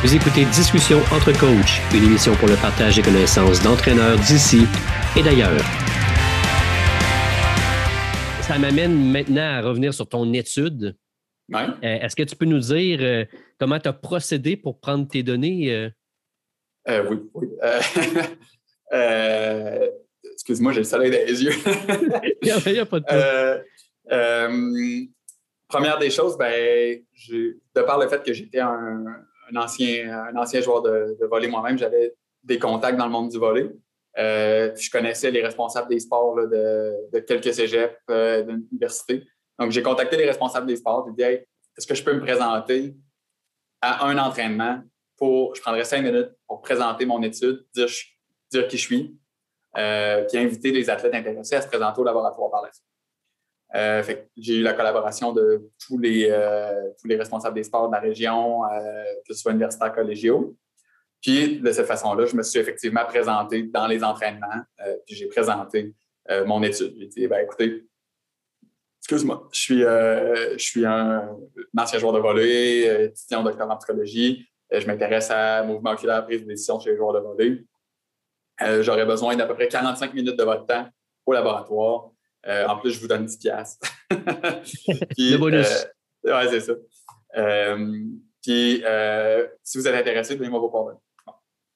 Vous écoutez Discussion entre coachs, une émission pour le partage des connaissances d'entraîneurs d'ici et d'ailleurs. Ça m'amène maintenant à revenir sur ton étude. Ouais. Euh, Est-ce que tu peux nous dire euh, comment tu as procédé pour prendre tes données? euh? Oui, oui. Excuse-moi, j'ai le soleil dans les yeux. Il n'y a pas de problème. Première des choses, ben, de par le fait que j'étais un, un ancien, un ancien joueur de, de volley moi-même, j'avais des contacts dans le monde du volley. Euh, je connaissais les responsables des sports de, de quelques cégeps, euh, d'universités. Donc, j'ai contacté les responsables des sports. J'ai dit, est-ce que je peux me présenter à un entraînement pour, je prendrais cinq minutes pour présenter mon étude, dire qui je suis, euh, puis inviter les athlètes intéressés à se présenter au laboratoire par la suite. Euh, j'ai eu la collaboration de tous les, euh, tous les responsables des sports de la région, euh, que ce soit universitaires, collégiaux. Puis, de cette façon-là, je me suis effectivement présenté dans les entraînements, puis j'ai présenté mon étude. J'ai dit, ben, écoutez, excuse-moi, je suis, je suis un, ancien joueur de volley, étudiant doctorat en psychologie. Je m'intéresse à mouvement oculaire, prise de décision chez les joueurs de volley. J'aurais besoin d'à peu près 45 minutes de votre temps au laboratoire. Euh, en plus, je vous donne 10 piastres. Puis, Le bonus. euh, ouais, c'est ça. Euh, puis, si vous êtes intéressé, donnez-moi vos coordonnées. Bon.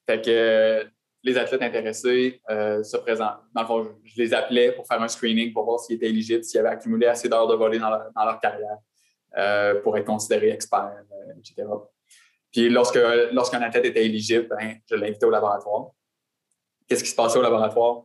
Fait que les athlètes intéressés se présentent. Dans le fond, je, les appelais pour faire un screening pour voir s'ils étaient éligibles, s'ils avaient accumulé assez d'heures de volley dans leur, dans leur carrière pour être considérés experts, etc. Puis, lorsque, lorsqu'un athlète était éligible, ben, je l'invitais au laboratoire. Qu'est-ce qui se passait au laboratoire?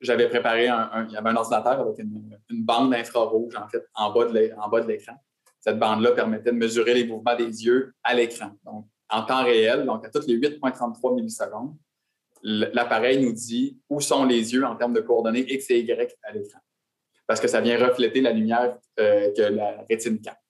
J'avais préparé un, il y avait un ordinateur avec une, bande infrarouge, en fait, en bas de l'écran. Cette bande-là permettait de mesurer les mouvements des yeux à l'écran. Donc, en temps réel, donc à toutes les 8,33 millisecondes, l'appareil nous dit où sont les yeux en termes de coordonnées X et Y à l'écran. Parce que ça vient refléter la lumière euh, que la rétine capte.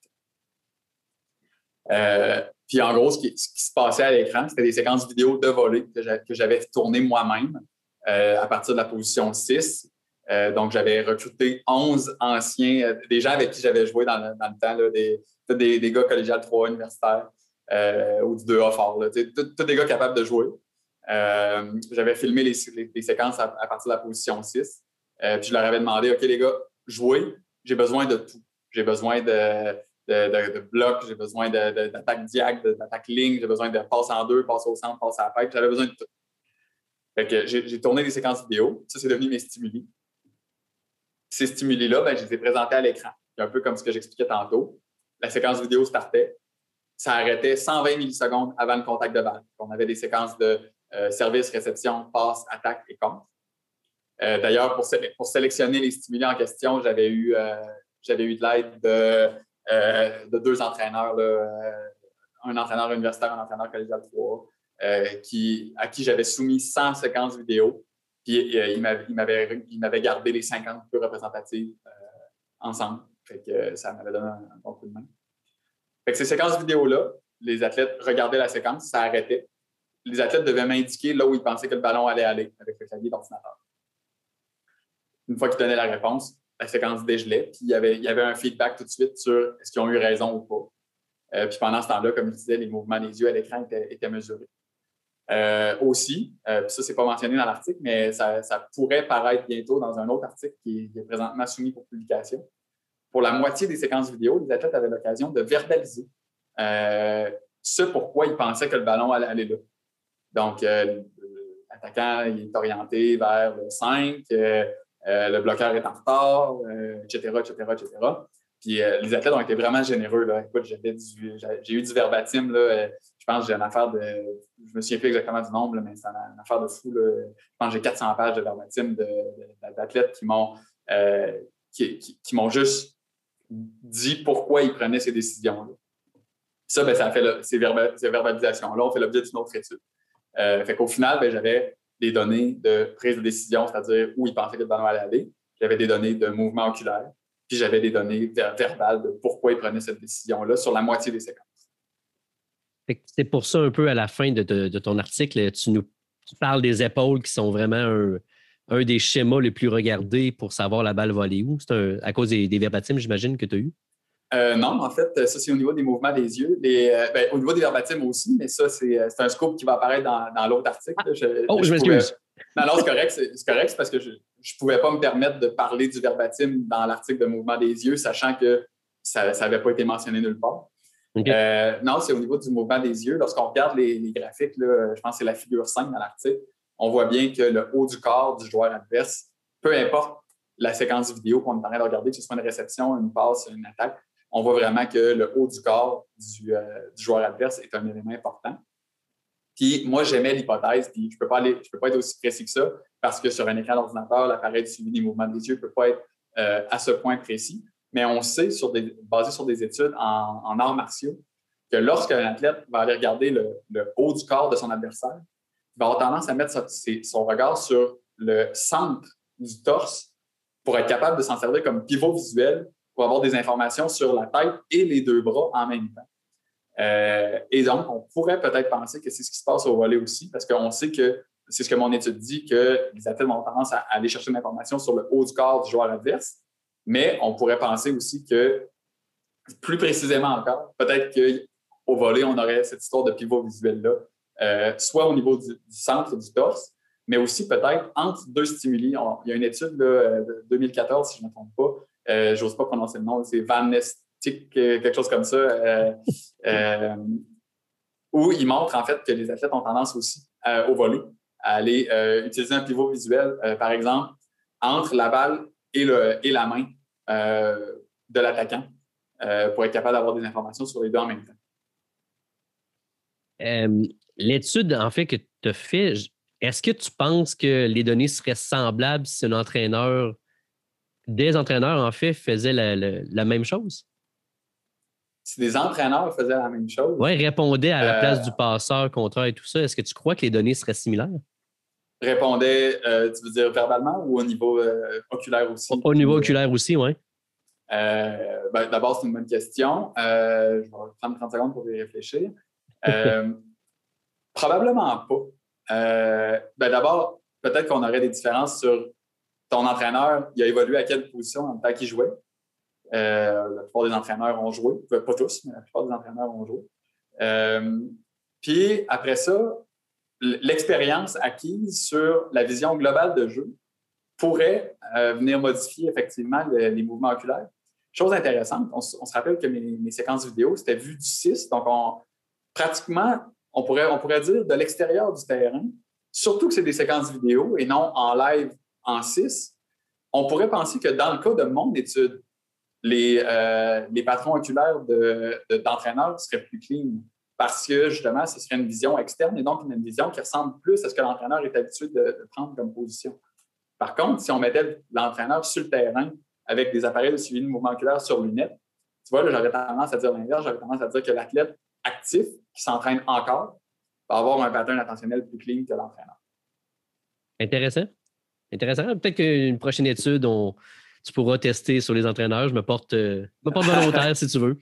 Euh, puis en gros, ce qui, ce qui se passait à l'écran, c'était des séquences vidéo de volée que j'a- que j'avais tournées moi-même à partir de la position 6. Euh, donc, j'avais recruté 11 anciens, euh, des gens avec qui j'avais joué dans le, temps, des, gars collégiales 3 universitaires euh, ou du 2A fort, tous des gars capables de jouer. Euh, j'avais filmé les, séquences à, partir de la position 6. Euh, puis je leur avais demandé, OK, les gars, jouez, j'ai besoin de tout. J'ai besoin de, blocs, j'ai besoin d'attaque diag, de- d'attaque ligne, j'ai besoin de passe en deux, passe au centre, passe à la tête. J'avais besoin de tout. J'ai tourné des séquences vidéo. Ça, c'est devenu mes stimuli. Ces stimuli-là, ben, je les ai présentés à l'écran. Un peu comme ce que j'expliquais tantôt. La séquence vidéo startait. Ça arrêtait 120 millisecondes avant le contact de balle. On avait des séquences de euh, service, réception, passe, attaque et contre. Euh, D'ailleurs, pour, sé- pour sélectionner les stimuli en question, j'avais eu, euh, eu de l'aide de, de deux entraîneurs, un entraîneur universitaire, un entraîneur collégial 3, euh, qui, à qui j'avais soumis 100 séquences vidéo. Puis euh, il m'avait- gardé les 50 plus représentatives euh, ensemble. Euh, ça m'avait donné un, bon coup de main. Ces séquences vidéo-là, les athlètes regardaient la séquence, ça arrêtait. Les athlètes devaient m'indiquer là où ils pensaient que le ballon allait aller avec le clavier d'ordinateur. Une fois qu'ils donnaient la réponse, la séquence dégelait, puis il y avait, il y avait un feedback tout de suite sur est-ce qu'ils ont eu raison ou pas. Euh, puis pendant ce temps-là, comme je disais, les mouvements des yeux à l'écran étaient mesurés. Euh, aussi, euh, puis ça, c'est pas mentionné dans l'article, mais ça, pourrait paraître bientôt dans un autre article qui est, présentement soumis pour publication. Pour la moitié des séquences vidéo, les athlètes avaient l'occasion de verbaliser euh, ce pourquoi ils pensaient que le ballon allait aller là. Donc, euh, l'attaquant est orienté vers le 5, euh, euh, le bloqueur est en retard, etc., etc., etc. Puis les athlètes ont été vraiment généreux. Là. Écoute, j'ai eu du verbatim. Là, pense que j'ai une affaire de. Je me souviens plus exactement du nombre, mais c'est une, affaire de fou. Je pense que j'ai 400 pages de verbatim d'athlètes qui m'ont euh, qui, m'ont juste dit pourquoi ils prenaient ces décisions-là. Ça, ben, ça a fait ces, verba- ces verbalisations-là ont fait l'objet d'une autre étude. Euh, fait qu'au final, ben, j'avais des données de prise de décision, c'est-à-dire où ils pensaient que le ballon allait aller. J'avais des données de mouvement oculaire. Puis j'avais des données ver- verbales de pourquoi ils prenaient cette décision-là sur la moitié des séquences. C'est pour ça un peu à la fin de, de- de ton article, tu nous tu parles des épaules qui sont vraiment un, un des schémas les plus regardés pour savoir la balle va aller où. C'est à cause des, des verbatims, j'imagine, que tu as eu. Euh, non, en fait, ça, c'est au niveau des mouvements des yeux. Euh, ben, au niveau des verbatim aussi, mais ça, c'est un scope qui va apparaître dans, l'autre article. oh, je, m'excuse. Non, non, c'est correct. C'est correct, parce que je ne pouvais pas me permettre de parler du verbatim dans l'article de mouvement des yeux, sachant que ça n'avait pas été mentionné nulle part. Non, c'est au niveau du mouvement des yeux. Lorsqu'on regarde les, graphiques, je pense que c'est la figure 5 dans l'article, on voit bien que le haut du corps du joueur adverse, peu importe la séquence vidéo qu'on est en train de regarder, que ce soit une réception, une passe, une attaque, on voit vraiment que le haut du corps du, euh, joueur adverse est un élément important. Puis moi, j'aimais l'hypothèse, puis je ne peux, pas peux pas être aussi précis que ça, parce que sur un écran d'ordinateur, l'appareil de suivi des mouvements des yeux ne peut pas être euh, à ce point précis. Mais on sait, basé sur des études en, arts martiaux, que lorsqu'un athlète va aller regarder le, haut du corps de son adversaire, il va avoir tendance à mettre son regard sur le centre du torse pour être capable de s'en servir comme pivot visuel pour avoir des informations sur la tête et les deux bras en même temps. Euh, et donc, on pourrait peut-être penser que c'est ce qui se passe au volet aussi, parce qu'on sait que c'est ce que mon étude dit, que les athlètes ont tendance à aller chercher l'information sur le haut du corps du joueur adverse, mais on pourrait penser aussi que, plus précisément encore, peut-être qu'au volet, on aurait cette histoire de pivot visuel-là, euh, soit au niveau du, centre du torse, mais aussi peut-être entre deux stimuli. il y a une étude euh, de 2014, si je ne me trompe pas, euh, j'ose pas prononcer le nom, c'est Van Nestic, euh, quelque chose comme ça, où il montre en fait que les athlètes ont tendance aussi au volet à aller utiliser un pivot visuel, par exemple, entre la balle et, le, et la main de l'attaquant pour être capable d'avoir des informations sur les deux en même temps. L'étude, en fait, que tu as fait, est-ce que tu penses que les données seraient semblables si un entraîneur, des entraîneurs, en fait, faisaient la, même chose? Si des entraîneurs faisaient la même chose? Oui, répondaient à la place du euh, passeur, contraire et tout ça, est-ce que tu crois que les données seraient similaires? Répondait, euh, tu veux dire verbalement ou au niveau euh, oculaire aussi? Au, niveau oculaire aussi, oui. Ben, d'abord, c'est une bonne question. je vais prendre 30 secondes pour y réfléchir. probablement pas. Euh, ben d'abord, peut-être qu'on aurait des différences sur ton entraîneur, il a évolué à quelle position en tant qu'il jouait. Euh, la plupart des entraîneurs ont joué, pas tous, mais la plupart des entraîneurs ont joué. Euh, puis après ça, l'expérience acquise sur la vision globale de jeu pourrait venir modifier effectivement les mouvements oculaires. Chose intéressante, on, se rappelle que mes, séquences vidéo, c'était vu du 6, donc on, pratiquement on pourrait, on pourrait dire de l'extérieur du terrain, surtout que c'est des séquences vidéo et non en live en 6, on pourrait penser que dans le cas de mon étude, les, euh, les patrons oculaires d'entraîneurs de, seraient plus clean parce que justement, ce serait une vision externe et donc une vision qui ressemble plus à ce que l'entraîneur est habitué de, prendre comme position. Par contre, si on mettait l'entraîneur sur le terrain avec des appareils de suivi de mouvement oculaire sur lunettes, tu vois, j'aurais tendance à dire l'inverse, j'aurais tendance à dire que l'athlète actif qui s'entraîne encore va avoir un pattern attentionnel plus clean que l'entraîneur. Intéressant. Intéressant. Peut-être qu'une prochaine étude, on, tu pourras tester sur les entraîneurs. Je me porte, euh, me porte volontaire si tu veux.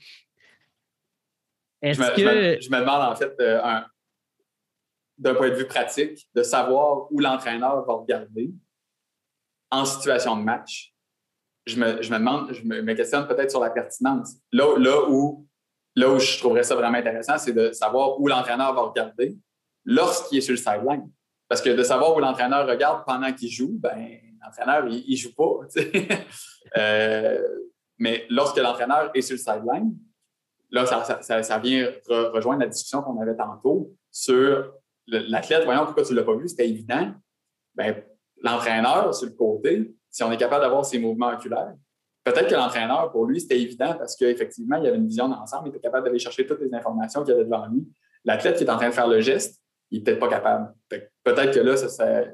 Est-ce je, que... je, me, demande en fait euh, d'un point de vue pratique de savoir où l'entraîneur va regarder en situation de match. Je me, je me demande, je me, questionne peut-être sur la pertinence. Là, là où Là où je trouverais ça vraiment intéressant, c'est de savoir où l'entraîneur va regarder lorsqu'il est sur le sideline. Parce que de savoir où l'entraîneur regarde pendant qu'il joue, ben, l'entraîneur, il ne joue pas. euh, mais lorsque l'entraîneur est sur le sideline, là, ça, vient rejoindre la discussion qu'on avait tantôt sur l'athlète. Voyons pourquoi tu ne l'as pas vu, c'était évident. Ben, l'entraîneur, sur le côté, si on est capable d'avoir ses mouvements oculaires, Peut-être que l'entraîneur, pour lui, c'était évident parce qu'effectivement, il avait une vision d'ensemble, il était capable d'aller chercher toutes les informations qu'il y avait devant lui. L'athlète qui est en train de faire le geste, il n'est peut-être pas capable. Peut-être que là,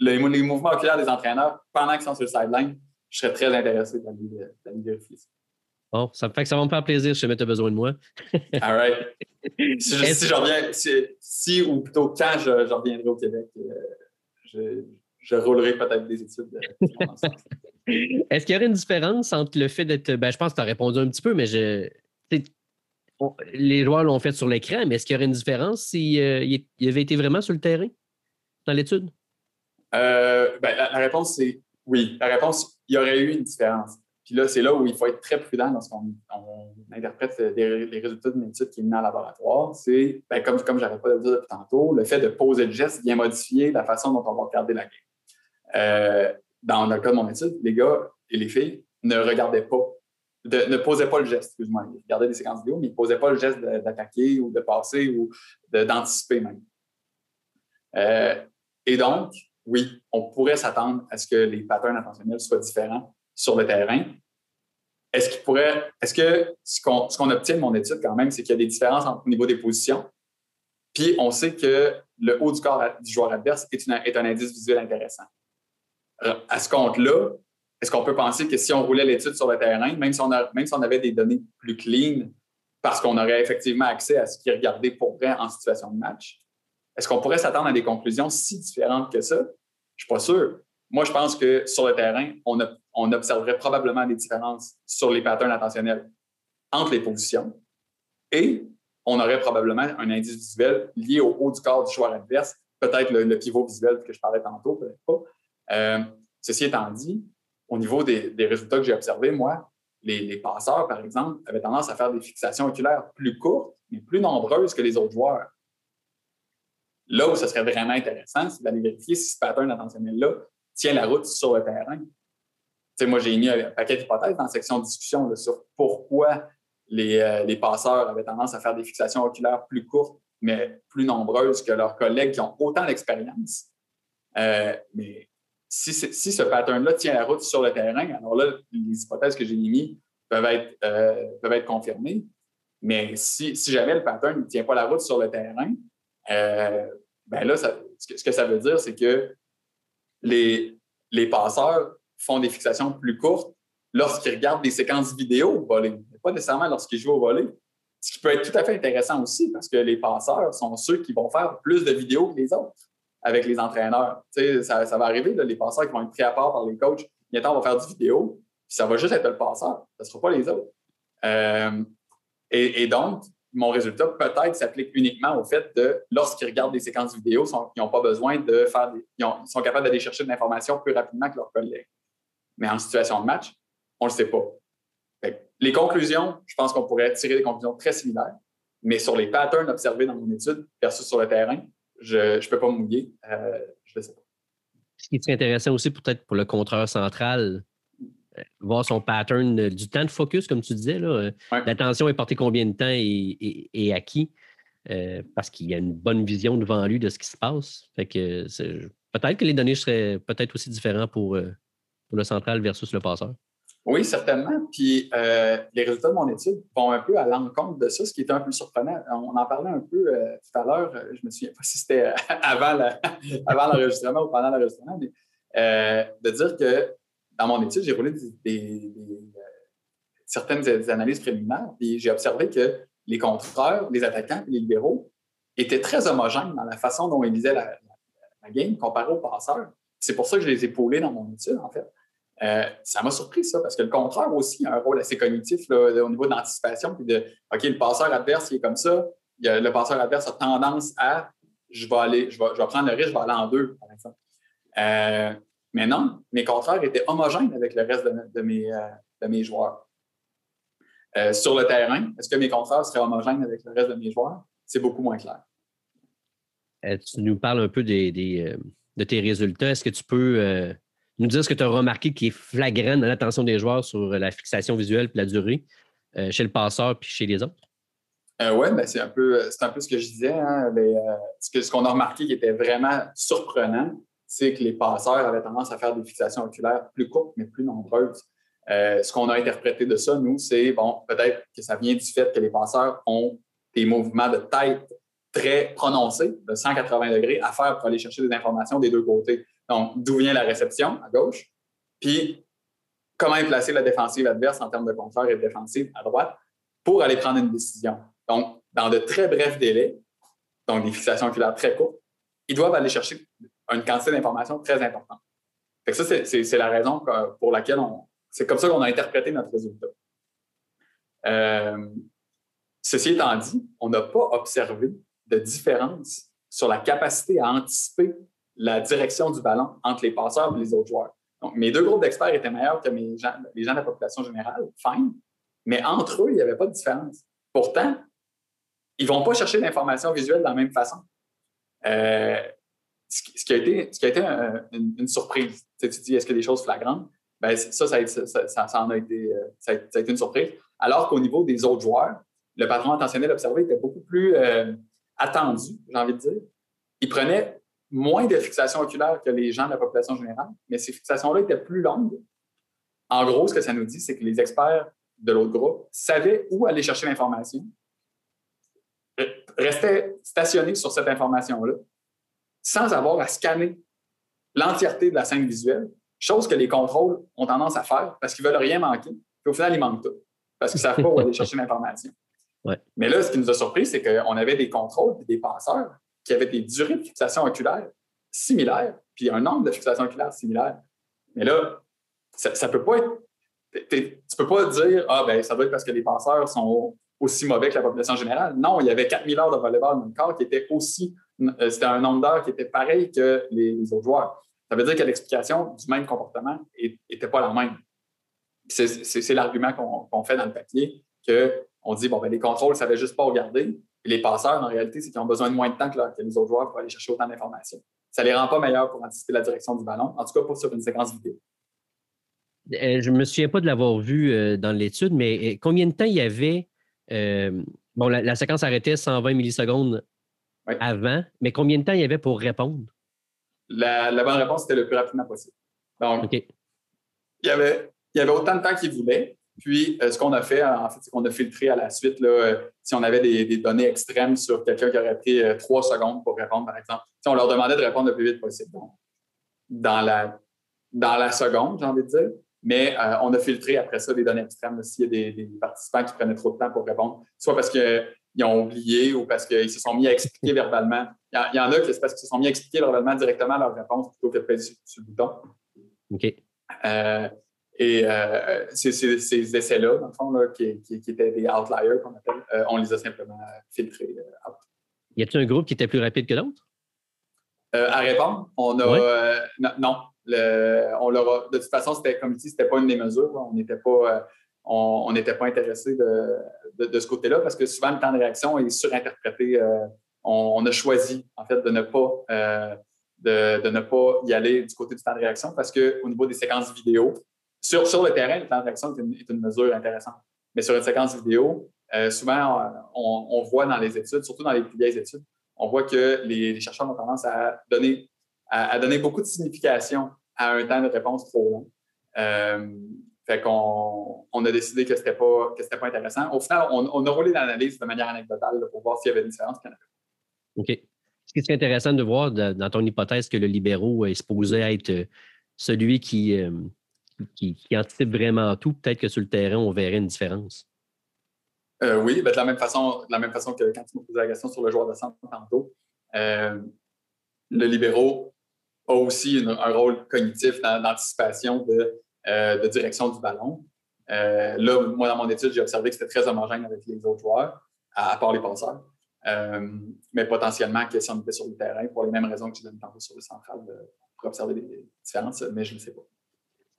les mouvements oculaires des entraîneurs pendant qu'ils sont sur le sideline, je serais très intéressé d'aller vérifier ça. Bon, ça fait que ça va me faire plaisir si jamais tu as besoin de moi. All right. Si, je, reviens, si, ou plutôt quand je, reviendrai au Québec, euh, je, je roulerai peut-être des études. Est-ce qu'il y aurait une différence entre le fait d'être. Ben, je pense que tu as répondu un petit peu, mais je. les joueurs l'ont fait sur l'écran, mais est-ce qu'il y aurait une différence s'il euh, il avait été vraiment sur le terrain dans l'étude? Euh, ben, la, réponse, c'est oui. La réponse, il y aurait eu une différence. Puis là, c'est là où il faut être très prudent lorsqu'on interprète les, résultats d'une étude qui est menée en laboratoire. C'est, ben, comme, comme j'arrête pas de le dire depuis tantôt, le fait de poser le geste vient modifier la façon dont on va regarder la game. Euh, dans, le cas de mon étude, les gars et les filles ne regardaient pas, ne posaient pas le geste, excuse-moi. Ils regardaient des séquences vidéo, mais ils ne posaient pas le geste d'attaquer ou de passer ou d'anticiper même. Euh, et donc, oui, on pourrait s'attendre à ce que les patterns attentionnels soient différents sur le terrain. Est-ce qu'il pourrait, est-ce que ce qu'on, obtient de mon étude quand même, c'est qu'il y a des différences au niveau des positions. Puis on sait que le haut du corps du joueur adverse est, un indice visuel intéressant. À ce compte-là, est-ce qu'on peut penser que si on roulait l'étude sur le terrain, même si on, même si on avait des données plus clean, parce qu'on aurait effectivement accès à ce qui est regardé pour vrai en situation de match, est-ce qu'on pourrait s'attendre à des conclusions si différentes que ça? Je ne suis pas sûr. Moi, je pense que sur le terrain, on, observerait probablement des différences sur les patterns attentionnels entre les positions et on aurait probablement un indice visuel lié au haut du corps du joueur adverse, peut-être le, pivot visuel que je parlais tantôt, peut-être pas. Euh, ceci étant dit, au niveau des, résultats que j'ai observés, moi, les, passeurs, par exemple, avaient tendance à faire des fixations oculaires plus courtes, mais plus nombreuses que les autres joueurs. Là où ce serait vraiment intéressant, c'est d'aller vérifier si ce pattern attentionnel-là tient la route sur le terrain. moi, j'ai mis un paquet d'hypothèses dans la section discussion sur pourquoi les, euh, les, passeurs avaient tendance à faire des fixations oculaires plus courtes, mais plus nombreuses que leurs collègues qui ont autant d'expérience. Euh, mais si, si ce pattern-là tient la route sur le terrain, alors là, les hypothèses que j'ai mises peuvent être, euh, peuvent être confirmées. Mais si, si jamais le pattern ne tient pas la route sur le terrain, ben là, ce, que, ça veut dire, c'est que les, les passeurs font des fixations plus courtes lorsqu'ils regardent des séquences vidéo au volet, pas nécessairement lorsqu'ils jouent au volet. Ce qui peut être tout à fait intéressant aussi parce que les passeurs sont ceux qui vont faire plus de vidéos que les autres avec les entraîneurs. Ça, ça, va arriver, les passeurs qui vont être pris à part par les coachs. Bientôt, on va faire du vidéo, puis ça va juste être le passeur. Ça ne sera pas les autres. Euh, et, donc, mon résultat peut-être s'applique uniquement au fait de, lorsqu'ils regardent des séquences vidéo, ils n'ont pas besoin de faire des, ils, sont capables d'aller chercher de l'information plus rapidement que leurs collègues. Mais en situation de match, on ne le sait pas. les conclusions, je pense qu'on pourrait tirer des conclusions très similaires, mais sur les patterns observés dans mon étude versus sur le terrain, je ne peux pas me mouiller. Euh, je ne sais pas. Ce qui est intéressant aussi, peut-être pour le contreur central, voir son pattern du temps de focus, comme tu disais. Euh, l'attention est portée combien de temps et, à qui? Euh, parce qu'il y a une bonne vision devant lui de ce qui se passe. Fait que peut-être que les données seraient peut-être aussi différentes pour, pour le central versus le passeur. Oui, certainement. Puis les résultats de mon étude vont un peu à l'encontre de ça, ce qui est un peu surprenant. On en parlait un peu tout à l'heure. Je me souviens pas si c'était avant l'enregistrement ou pendant l'enregistrement, mais de dire que dans mon étude, j'ai roulé certaines analyses préliminaires, et j'ai observé que les contreurs, les attaquants et les libéraux étaient très homogènes dans la façon dont ils lisaient la, game comparé aux passeurs. C'est pour ça que je les ai poulés dans mon étude, en fait. Euh, ça m'a surpris, ça, parce que le contreur aussi a un rôle assez cognitif au niveau de l'anticipation, puis de OK, le passeur adverse, il est comme ça. le passeur adverse a tendance à je vais aller, je vais, je vais prendre le risque, je vais aller en deux, par exemple. Euh, mais non, mes contraires étaient homogènes avec le reste de, mes, euh, de mes, joueurs. Euh, sur le terrain, est-ce que mes contraires seraient homogènes avec le reste de mes joueurs? C'est beaucoup moins clair. Euh, tu nous parles un peu des, de tes résultats. Est-ce que tu peux nous dire ce que tu as remarqué qui est flagrant dans l'attention des joueurs sur la fixation visuelle et la durée chez le passeur puis chez les autres? oui, ben c'est un, peu, un peu ce que je disais. Hein, ce qu'on a remarqué qui était vraiment surprenant, c'est que les passeurs avaient tendance à faire des fixations oculaires plus courtes, mais plus nombreuses. Euh, ce qu'on a interprété de ça, nous, c'est, bon, peut-être que ça vient du fait que les passeurs ont des mouvements de tête très prononcés, de 180 degrés, à faire pour aller chercher des informations des deux côtés. Donc, d'où vient la réception à gauche, puis comment placer la défensive adverse en termes de contreur et de défensive à droite pour aller prendre une décision? Donc, dans de très brefs délais, donc des fixations oculaires très courtes, ils doivent aller chercher une quantité d'informations très importante. ça, c'est la raison pour laquelle on. C'est comme ça qu'on a interprété notre résultat. Euh, ceci étant dit, on n'a pas observé de différence sur la capacité à anticiper la direction du ballon entre les passeurs et les autres joueurs. Donc, mes deux groupes d'experts étaient meilleurs que les gens de la population générale, fine, mais entre eux, il n'y avait pas de différence. Pourtant, ils ne vont pas chercher l'information visuelle de la même façon. Euh, ce, qui a été, une, surprise. Tu, dis, est-ce qu'il y a des choses flagrantes? Ben, ça, ça, en a été, euh, ça, a, été une surprise. Alors qu'au niveau des autres joueurs, le patron intentionnel observé était beaucoup plus euh, attendu, j'ai envie de dire. Il prenait moins de fixations oculaires que les gens de la population générale, mais ces fixations-là étaient plus longues. En gros, ce que ça nous dit, c'est que les experts de l'autre groupe savaient où aller chercher l'information, restaient stationnés sur cette information-là, sans avoir à scanner l'entièreté de la scène visuelle, chose que les contrôles ont tendance à faire parce qu'ils ne veulent rien manquer. Puis au final, ils manquent tout parce qu'ils ne savent pas où aller chercher l'information. Mais là, ce qui nous a surpris, c'est qu'on avait des contrôles et des passeurs qui avaient des durées de fixation oculaire similaires, puis un nombre de fixations oculaires similaires. Mais là, ça ne peut pas être. Tu ne peux pas dire Ah, ben ça doit être parce que les passeurs sont aussi mauvais que la population générale. Non, il y avait 4000 heures de volleyball dans le corps qui était aussi. Euh, c'était un nombre d'heures qui était pareil que les, autres joueurs. Ça veut dire que l'explication du même comportement n'était pas la même. C'est l'argument qu'on fait dans le papier, qu'on dit, bon, ben, les contrôles ne savaient juste pas regarder. Les passeurs, en réalité, c'est qu'ils ont besoin de moins de temps que, les autres joueurs pour aller chercher autant d'informations. Ça ne les rend pas meilleurs pour anticiper la direction du ballon, en tout cas pas sur une séquence vidéo. Euh, je ne me souviens pas de l'avoir vu euh, dans l'étude, mais combien de temps il y avait bon, la, séquence arrêtait 120 millisecondes avant, mais combien de temps il y avait pour répondre? La, bonne réponse, c'était le plus rapidement possible. Donc, il, y avait, il y avait autant de temps qu'il voulait. Puis, euh, ce qu'on a fait, en fait, c'est qu'on a filtré à la suite, là, euh, si on avait des, données extrêmes sur quelqu'un qui aurait pris trois secondes pour répondre, par exemple. Si on leur demandait de répondre le plus vite possible. dans, la, dans la seconde, j'ai envie de dire. Mais euh, on a filtré après ça des données extrêmes s'il y a des, participants qui prenaient trop de temps pour répondre, soit parce qu'ils ont oublié ou parce qu'ils se sont mis à expliquer verbalement. Il y, en a qui c'est parce qu'ils se sont mis à expliquer verbalement directement leur réponse plutôt que de peser sur, le bouton. OK. Euh, et euh, ces, essais-là, dans le fond, qui, étaient des outliers qu'on appelle, on les a simplement filtrés. y a-t-il un groupe qui était plus rapide que d'autres? à répondre, on a. non, on leur de toute façon, c'était comme dit, c'était pas une des mesures. On n'était pas, euh, on, pas intéressé de, ce côté-là parce que souvent le temps de réaction est surinterprété. Euh, on, a choisi en fait de ne pas euh, de, ne pas y aller du côté du temps de réaction parce qu'au niveau des séquences vidéo, sur, sur le terrain, le temps de réaction est une, mesure intéressante. Mais sur une séquence vidéo, souvent, on, voit dans les études, surtout dans les plus vieilles études, on voit que les chercheurs ont tendance à donner à, donner beaucoup de signification à un temps de réponse trop long. Euh, fait qu'on on a décidé que ce n'était pas, pas intéressant. Au final, on, a roulé l'analyse de manière anecdotale pour voir s'il y avait une différence. OK. Ce qui serait intéressant de voir dans ton hypothèse que le libéraux est supposé être euh, celui qui, euh, qui, anticipe vraiment tout, peut-être que sur le terrain, on verrait une différence? oui, ben, de, la même façon, de la même façon que quand tu me posais la question sur le joueur de centre tantôt, le libéraux a aussi un rôle cognitif dans l'anticipation euh, de, direction du ballon. Euh, là, moi, dans mon étude, j'ai observé que c'était très homogène avec les autres joueurs, à, part les passeurs. Euh, mais potentiellement, que si on était sur le terrain, pour les mêmes raisons que je donne tantôt sur le central, pour observer des différences, mais je ne sais pas.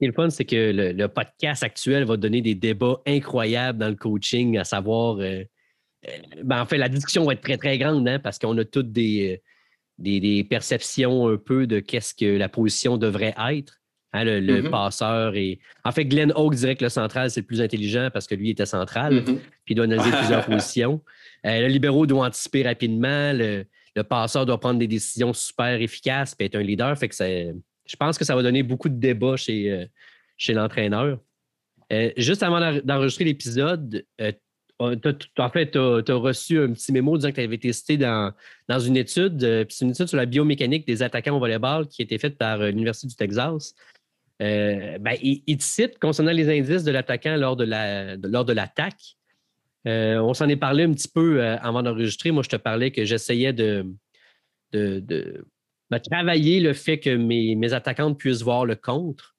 Est le fun, c'est que le, podcast actuel va donner des débats incroyables dans le coaching, à savoir, ben, en fait, la discussion va être très, très grande, hein, parce qu'on a toutes des, des, perceptions un peu de qu'est-ce que la position devrait être. Hein, le, mm-hmm. passeur et. En fait, Glenn Hawke dirait que le central, c'est le plus intelligent parce que lui était central, mm-hmm. puis il doit analyser plusieurs positions. Euh, le libéraux doit anticiper rapidement, le, passeur doit prendre des décisions super efficaces puis être un leader. Fait que je pense que ça va donner beaucoup de débats chez, euh, chez l'entraîneur. Euh, juste avant d'enregistrer l'épisode, en fait, tu as, reçu un petit mémo disant que tu avais été cité dans, dans une étude, euh, puis c'est une étude sur la biomécanique des attaquants au volleyball qui a été faite par euh, l'Université du Texas. Euh, ben, il, te cite concernant les indices de l'attaquant lors de la lors de l'attaque. on s'en est parlé un petit peu avant d'enregistrer. Moi, je te parlais que j'essayais de, de, ben, travailler le fait que mes, mes attaquantes puissent voir le contre.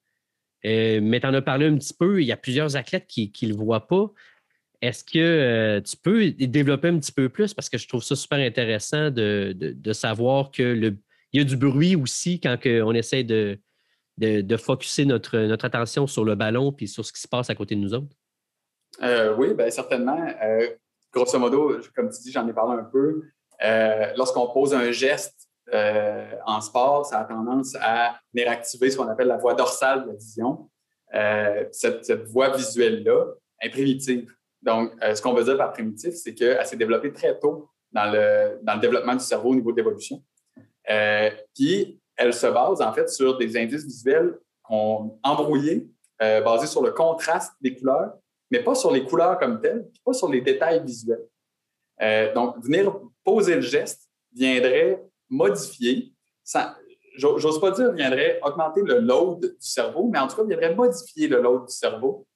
mais tu en as parlé un petit peu. Il y a plusieurs athlètes qui ne le voient pas. Est-ce que euh, tu peux développer un petit peu plus? Parce que je trouve ça super intéressant de, savoir que le, y a du bruit aussi quand on essaie de, de, de focuser notre, notre attention sur le ballon puis sur ce qui se passe à côté de nous autres? Euh, oui, bien certainement. Euh, grosso modo, comme tu dis, j'en ai parlé un peu. Euh, lorsqu'on pose un geste en sport, ça a tendance à venir activer ce qu'on appelle la voie dorsale de la vision. Cette, cette, voie visuelle-là est primitive. Donc, ce qu'on veut dire par primitif, c'est qu'elle s'est développée très tôt dans le, dans le développement du cerveau au niveau de l'évolution. puis, elle se base en fait sur des indices visuels embrouillés, basés sur le contraste des couleurs mais pas sur les couleurs comme telles, pas sur les détails visuels. Euh, donc, venir poser le geste viendrait modifier, j'ose pas dire viendrait augmenter le load du cerveau, mais en tout cas, viendrait modifier le load du cerveau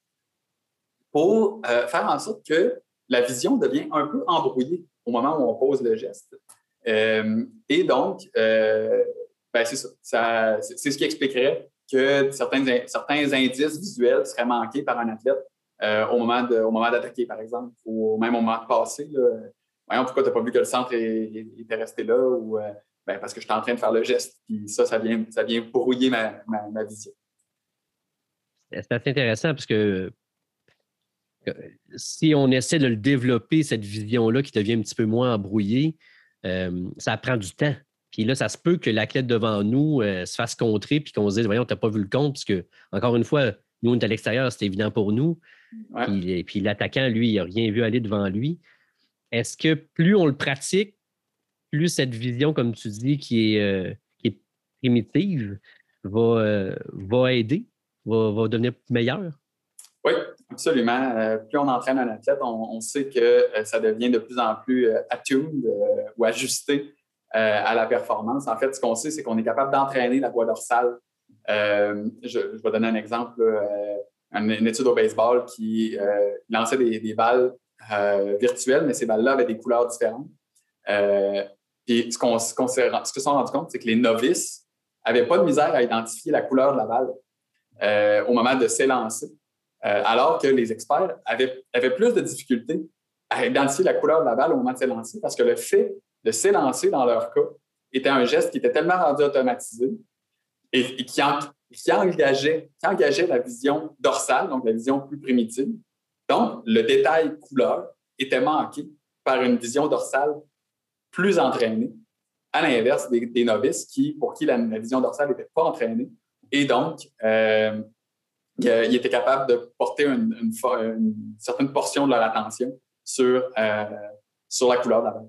pour euh, faire en sorte que la vision devient un peu embrouillée au moment où on pose le geste. Euh, et donc, ben, c'est ce qui expliquerait que certains, certains indices visuels seraient manqués par un athlète euh, au moment d'attaquer, par exemple, ou au même moment de passer. Voyons, pourquoi tu n'as pas vu que le centre était resté là ou euh, ben, parce que je suis en train de faire le geste. Puis ça, ça vient, ça vient brouiller ma, vision. C'est assez intéressant parce que euh, si on essaie de le développer, cette vision-là qui devient un petit peu moins embrouillée, ça prend du temps. Puis là, ça se peut que l'athlète devant nous se fasse contrer puis qu'on se dise, voyons, tu n'as pas vu le compte, parce que, encore une fois, nous, on est à l'extérieur, c'est évident pour nous. Et Puis, l'attaquant, lui, il n'a rien vu aller devant lui. Est-ce que plus on le pratique, plus cette vision, comme tu dis, qui est, euh, primitive, va, euh, va aider, va, devenir meilleure? Oui, absolument. Euh, plus on entraîne un athlète, on, sait que ça devient de plus en plus attuned ou ajusté à la performance. En fait, ce qu'on sait, c'est qu'on est capable d'entraîner la voie dorsale. Je, je, vais donner un exemple une, étude au baseball qui euh, lançait des, balles euh, virtuelles, mais ces balles-là avaient des couleurs différentes. Euh, puis ce qu'on ce s'est rendu compte, c'est que les novices n'avaient pas de misère à identifier la couleur de la balle au moment de s'élancer, alors que les experts avaient, avaient plus de difficultés à identifier la couleur de la balle au moment de s'élancer parce que le fait de s'élancer dans leur cas était un geste qui était tellement rendu automatisé et, qui, qui engageait, qui la vision dorsale, donc la vision plus primitive. Donc, le détail couleur était manqué par une vision dorsale plus entraînée, à l'inverse des, novices qui, pour qui la, vision dorsale n'était pas entraînée. Et donc, euh, il, était capable de porter une, certaine portion de leur attention sur, euh, sur la couleur de la.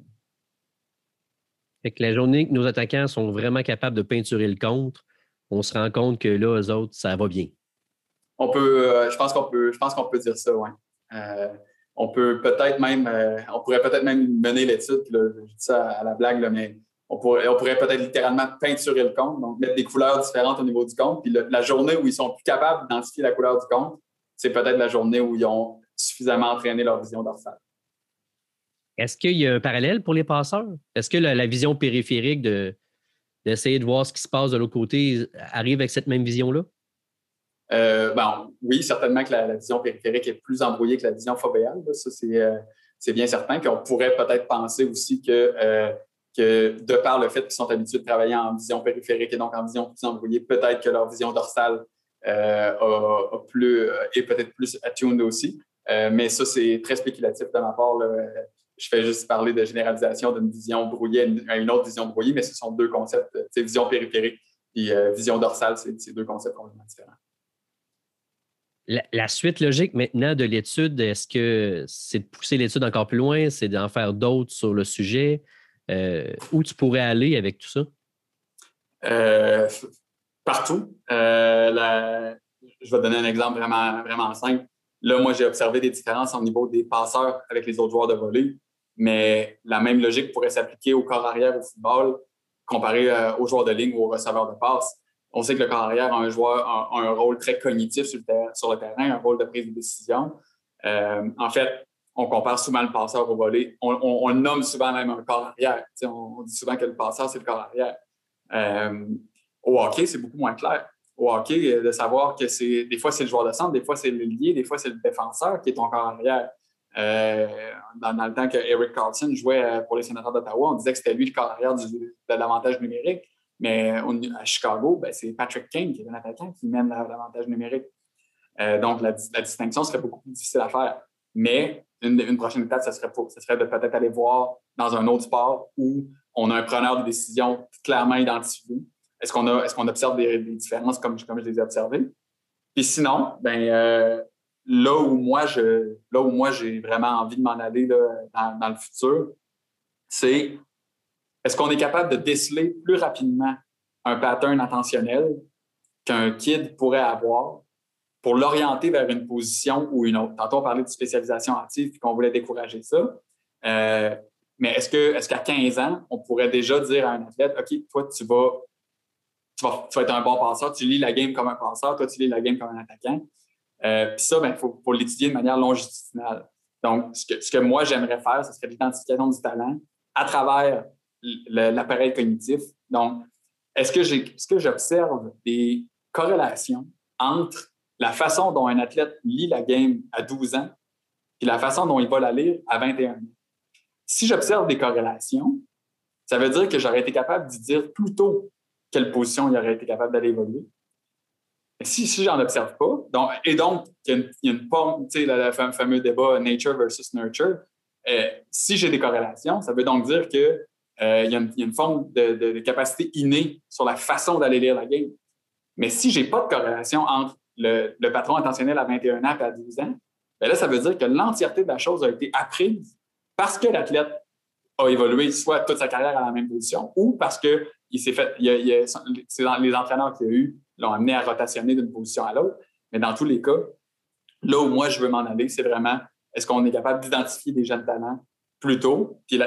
Que la journée que nos attaquants sont vraiment capables de peinturer le contre, on se rend compte que là, eux autres, ça va bien. On peut, euh, je pense qu'on peut, je pense qu'on peut dire ça, oui. Euh, on peut peut-être même, euh, on pourrait peut-être même mener l'étude, je dis ça à la blague, mais on pourrait, on pourrait peut-être littéralement peinturer le compte, donc mettre des couleurs différentes au niveau du compte. Puis la journée où ils sont plus capables d'identifier la couleur du compte, c'est peut-être la journée où ils ont suffisamment entraîné leur vision dorsale. Est-ce qu'il y a un parallèle pour les passeurs? Est-ce que la vision périphérique de, d'essayer de voir ce qui se passe de l'autre côté, arrive avec cette même vision-là? Euh, ben, oui, certainement que la, vision périphérique est plus embrouillée que la vision fovéale. Ça, euh, c'est, bien certain. Puis on pourrait peut-être penser aussi que, euh, que de par le fait qu'ils sont habitués de travailler en vision périphérique et donc en vision plus embrouillée, peut-être que leur vision dorsale a, plus, est peut-être plus attuned aussi. mais ça, c'est très spéculatif de ma part je fais juste parler de généralisation d'une vision brouillée à une autre vision brouillée, mais ce sont deux concepts. C'est vision périphérique et euh, vision dorsale, c'est deux concepts complètement différents. La, suite logique maintenant de l'étude, est-ce que c'est de pousser l'étude encore plus loin, c'est d'en faire d'autres sur le sujet? Euh, où tu pourrais aller avec tout ça? Euh, partout. je vais donner un exemple vraiment, vraiment simple. Là, moi, j'ai observé des différences au niveau des passeurs avec les autres joueurs de volley mais la même logique pourrait s'appliquer au corps arrière au football comparé euh, aux joueurs de ligne ou aux receveurs de passe. On sait que le corps arrière a un, joueur, un rôle très cognitif sur le, terrain, un rôle de prise de décision. Euh, en fait, on compare souvent le passeur au volet. On, nomme souvent même un corps arrière. on, dit souvent que le passeur, c'est le corps arrière. Euh, au hockey, c'est beaucoup moins clair. Au hockey, de savoir que c'est des fois c'est le joueur de centre, des fois c'est le lié, des fois c'est le défenseur qui est ton corps arrière. Euh, dans, le temps que Eric Carlson jouait euh, pour les sénateurs d'Ottawa, on disait que c'était lui le corps arrière de l'avantage numérique. Mais à Chicago, ben, c'est Patrick King, qui est un attaquant, qui mène l'avantage numérique. Euh, donc, la, distinction serait beaucoup plus difficile à faire. Mais une, prochaine étape, ce serait, de peut-être aller voir dans un autre sport où on a un preneur de décision clairement identifié. Est-ce qu'on observe des, différences comme, je les ai observées? Puis sinon, ben, euh, là où moi je là où moi j'ai vraiment envie de m'en aller dans, le futur, c'est est-ce qu'on est capable de déceler plus rapidement un pattern attentionnel qu'un kid pourrait avoir pour l'orienter vers une position ou une autre? Tantôt, on parlait de spécialisation active et qu'on voulait décourager ça. Euh, mais est-ce que est-ce qu'à 15 ans, on pourrait déjà dire à un athlète, OK, toi, tu vas, tu vas, tu vas être un bon passeur, tu lis la game comme un passeur, toi, tu lis la game comme un attaquant. Euh, puis ça, il ben, faut, l'étudier de manière longitudinale. Donc, ce que, moi, j'aimerais faire, ce serait l'identification du talent à travers l'appareil cognitif. Donc, est-ce que que j'observe des corrélations entre la façon dont un athlète lit la game à 12 ans et la façon dont il va la lire à 21 ans? Si j'observe des corrélations, ça veut dire que j'aurais été capable de dire plus tôt quelle position il aurait été capable d'aller évoluer si, si j'en observe pas, donc, et donc, il y a une, forme, tu sais, le, fameux débat nature versus nurture, euh, si j'ai des corrélations, ça veut donc dire qu'il euh, y, a une forme de, capacité innée sur la façon d'aller lire la game. Mais si je n'ai pas de corrélation entre le, patron intentionnel à 21 ans et à 12 ans, bien là, ça veut dire que l'entièreté de la chose a été apprise parce que l'athlète a évolué soit toute sa carrière à la même position ou parce que il s'est fait, les entraîneurs qu'il a eu l'ont amené à rotationner d'une position à l'autre. Mais dans tous les cas, là où moi je veux m'en aller, c'est vraiment est-ce qu'on est capable d'identifier des jeunes talents plus tôt? Puis,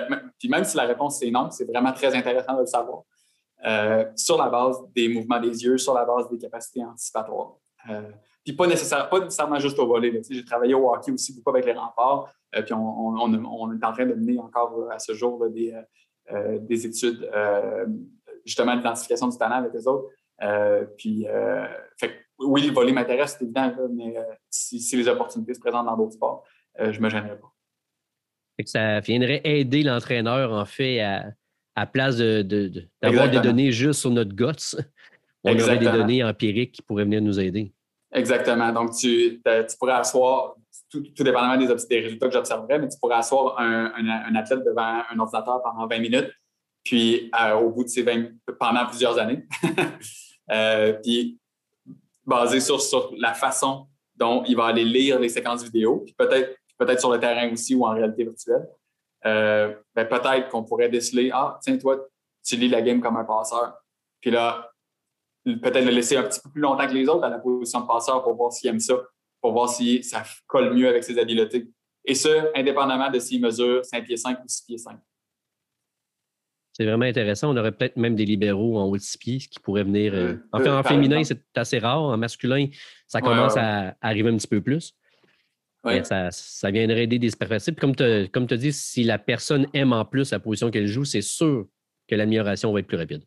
même si la réponse c'est non, c'est vraiment très intéressant de le savoir. Euh, sur la base des mouvements des yeux, sur la base des capacités anticipatoires. Euh, puis pas nécessairement, juste au volet. J'ai travaillé au hockey aussi beaucoup avec les remparts. Euh, puis on, est en train de mener encore à ce jour des, des études justement d'identification du talent avec les autres. Euh, puis, euh, oui, le volet m'intéresse, c'est évident, mais euh, si, les opportunités se présentent dans d'autres sports, je ne me gênerai pas. ça viendrait aider l'entraîneur, en fait, à, à place d'avoir des données juste sur notre guts. On aurait des données empiriques qui pourraient venir nous aider. Exactement. Donc, tu, pourrais asseoir, tout, dépendamment des, des, résultats que j'observerais, mais tu pourrais asseoir un, un, athlète devant un ordinateur pendant 20 minutes, puis au bout de ces 20, pendant plusieurs années. Euh, puis basé sur, sur, la façon dont il va aller lire les séquences vidéo, puis peut-être peut-être sur le terrain aussi ou en réalité virtuelle. Euh, ben peut-être qu'on pourrait déceler Ah, tiens, toi, tu lis la game comme un passeur. Puis là, peut-être le laisser un petit peu plus longtemps que les autres à la position de passeur pour voir s'il aime ça, pour voir si ça colle mieux avec ses habiletés. Et ce, indépendamment de s'il mesure 5 pieds 5 ou 6 pieds 5. C'est vraiment intéressant. On aurait peut-être même des libéraux en haut de six pieds qui pourraient venir. Euh, en fait, en féminin, c'est assez rare. En masculin, ça commence à arriver un petit peu plus. Ça, ça, viendrait aider des superficiels. comme tu as, dit, si la personne aime en plus la position qu'elle joue, c'est sûr que l'amélioration va être plus rapide.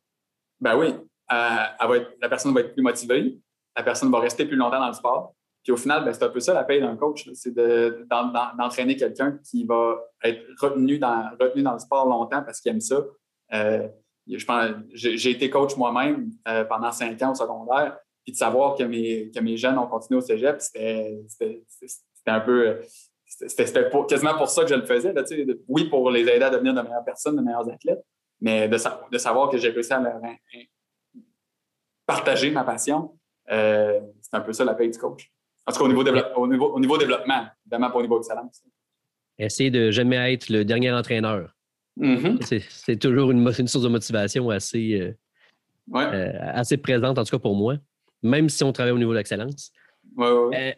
Ben oui. Euh, la personne va être plus motivée. La personne va rester plus longtemps dans le sport. Puis au final, ben, c'est un peu ça la paye d'un coach. C'est d'entraîner quelqu'un qui va être retenu dans, retenu dans le sport longtemps parce qu'il aime ça, euh, j'ai été coach moi-même euh, pendant cinq ans au secondaire, puis de savoir que mes, que mes jeunes ont continué au cégep, c'était un peu. C'était quasiment pour ça que je le faisais. oui, pour les aider à devenir de meilleures personnes, de meilleurs athlètes, mais de, de savoir que j'ai réussi à leur partager ma passion, euh, c'est un peu ça la paye du coach. En tout cas, au niveau, au niveau, au niveau développement, évidemment pas au niveau excellence. Essayer de jamais être le dernier entraîneur. Mm-hmm. C'est toujours une, source de motivation assez, euh, euh, assez présente, en tout cas pour moi, même si on travaille au niveau de l'excellence. Euh,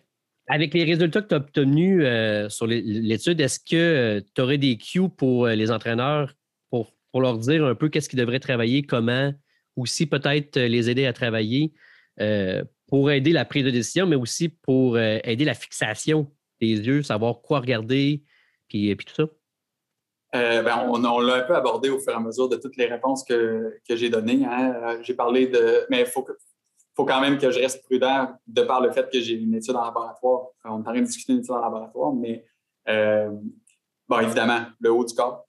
avec les résultats que tu as obtenus sur l'étude, est-ce que tu aurais des cues pour les entraîneurs pour, pour leur dire un peu qu'est-ce qu'ils devraient travailler, comment, ou si peut-être les aider à travailler pour aider la prise de décision, mais aussi pour aider la fixation des yeux, savoir quoi regarder, puis, puis tout ça? Euh, ben, on, l'a un peu abordé au fur et à mesure de toutes les réponses que, j'ai données. Hein. Euh, j'ai parlé de. Mais il faut, quand même que je reste prudent de par le fait que j'ai une étude en laboratoire. On est en train de discuter d'une étude en laboratoire, mais euh, bon, évidemment, le haut du corps.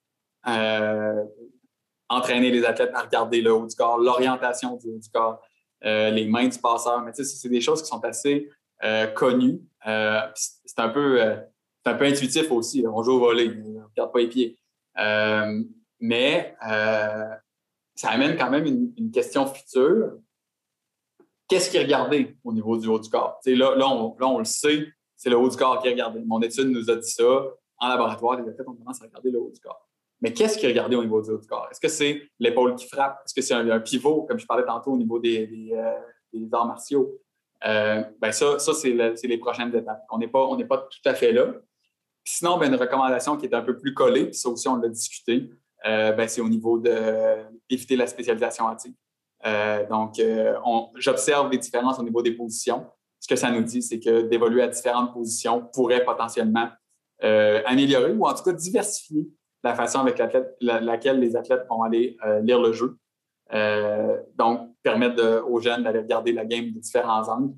entraîner les athlètes à regarder le haut du corps, l'orientation du haut du corps, les mains du passeur. Mais tu sais, c'est des choses qui sont assez connues. c'est un peu c'est un peu intuitif aussi. On joue au volet, on ne regarde pas les pieds. Mais ça amène quand même une, question future. Qu'est-ce qui est regardé au niveau du haut du corps? là, là, on, là, on le sait, c'est le haut du corps qui est regardé. Mon étude nous a dit ça. En laboratoire, les athlètes ont tendance à regarder le haut du corps. Mais qu'est-ce qui est regardé au niveau du haut du corps? Est-ce que c'est l'épaule qui frappe? Est-ce que c'est un, pivot, comme je parlais tantôt au niveau des, euh, arts martiaux? Euh, ben ça, ça c'est les prochaines étapes. On n'est pas, pas tout à fait là. Sinon, ben, une recommandation qui est un peu plus collée, ça aussi, on l'a discuté, euh, ben, c'est au niveau d'éviter la spécialisation active. donc, j'observe les différences au niveau des positions. Ce que ça nous dit, c'est que d'évoluer à différentes positions pourrait potentiellement améliorer ou en tout cas diversifier la façon avec laquelle les athlètes vont aller euh, lire le jeu. Euh, donc, permettre aux jeunes d'aller regarder la game de différents angles.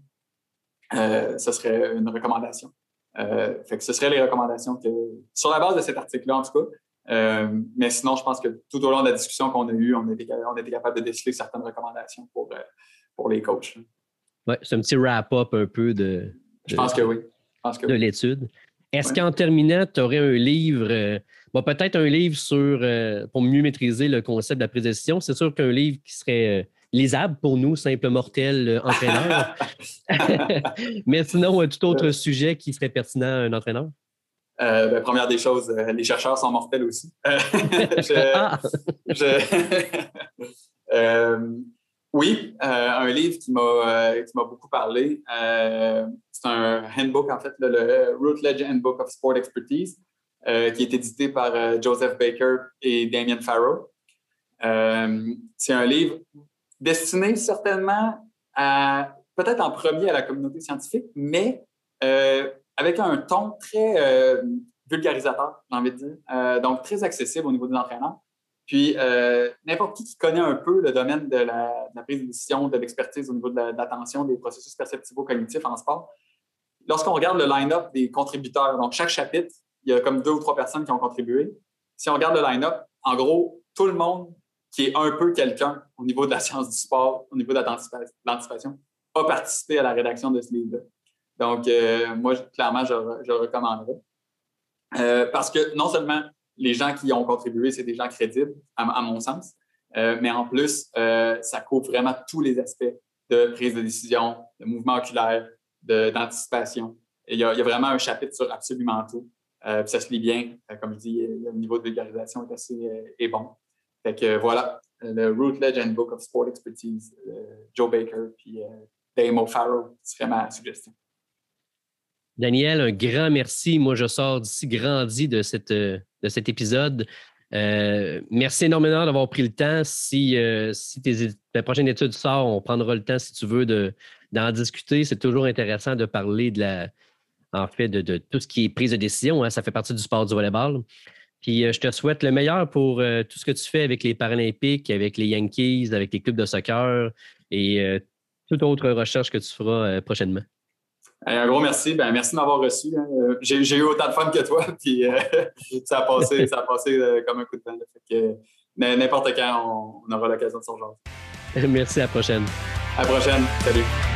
Euh, ce serait une recommandation. Fait que ce seraient les recommandations que, sur la base de cet article-là, en tout cas. mais sinon, je pense que tout au long de la discussion qu'on a eue, on était, on était capable de déceler certaines recommandations pour, pour les coachs. Oui, c'est un petit wrap-up un peu de, je pense que oui. de l'étude. Est-ce qu'en terminant, tu aurais un livre, euh, peut-être un livre sur euh, pour mieux maîtriser le concept de la décision? C'est sûr qu'un livre qui serait euh, lisable pour nous, simple mortel entraîneur. Mais sinon, tout autre sujet qui serait pertinent à un entraîneur? Ben, première des choses, les chercheurs sont mortels aussi. Ah! oui, un livre qui m'a beaucoup parlé c'est un handbook, en fait, le, Routledge Handbook of Sport Expertise, euh, qui est édité par euh, Joseph Baker et Damien Farrow. Euh, c'est un livre destiné certainement à, peut-être en premier à la communauté scientifique, mais avec un ton très vulgarisateur, j'ai envie de dire, donc très accessible au niveau des entraîneurs. Puis, n'importe qui qui connaît un peu le domaine de la, prise de décision, de l'expertise au niveau de l'attention, des processus perceptivo-cognitifs en sport, lorsqu'on regarde le line-up des contributeurs, donc chaque chapitre, il y a comme deux ou trois personnes qui ont contribué. Si on regarde le line-up, en gros, tout le monde qui est un peu quelqu'un au niveau de la science du sport, au niveau de l'anticipation, a participé à la rédaction de ce livre-là. Donc, euh, moi, clairement, je, je recommanderais. Euh, parce que non seulement les gens qui ont contribué, c'est des gens crédibles, à, mon sens, euh, mais en plus, ça couvre vraiment tous les aspects de prise de décision, de mouvement oculaire, d'anticipation. il, y a vraiment un chapitre sur absolument tout. Ça se lit bien. Comme je dis, le niveau de vulgarisation est assez euh, bon. Fait que voilà, le Routledge Book of Sport Expertise, Joe Baker puis Dame O'Farrell serait ma suggestion. Daniel, un grand merci. Moi, je sors d'ici grandi de, cette, de cet épisode. merci énormément d'avoir pris le temps. Si, si tes, ta prochaine étude sort, on prendra le temps, si tu veux, de, d'en discuter. C'est toujours intéressant de parler de la, en fait, de, tout ce qui est prise de décision. Hein. ça fait partie du sport du volleyball. Puis euh, je te souhaite le meilleur pour euh, tout ce que tu fais avec les Paralympiques, avec les Yankees, avec les clubs de soccer et euh, toute autre recherche que tu feras prochainement. Un gros merci. Ben, merci de m'avoir reçu. Hein. J'ai eu autant de fun que toi, puis ça a passé, ça a passé comme un coup de vent. N'importe quand, on, aura l'occasion de s'en Merci, à la prochaine. À la prochaine. Salut.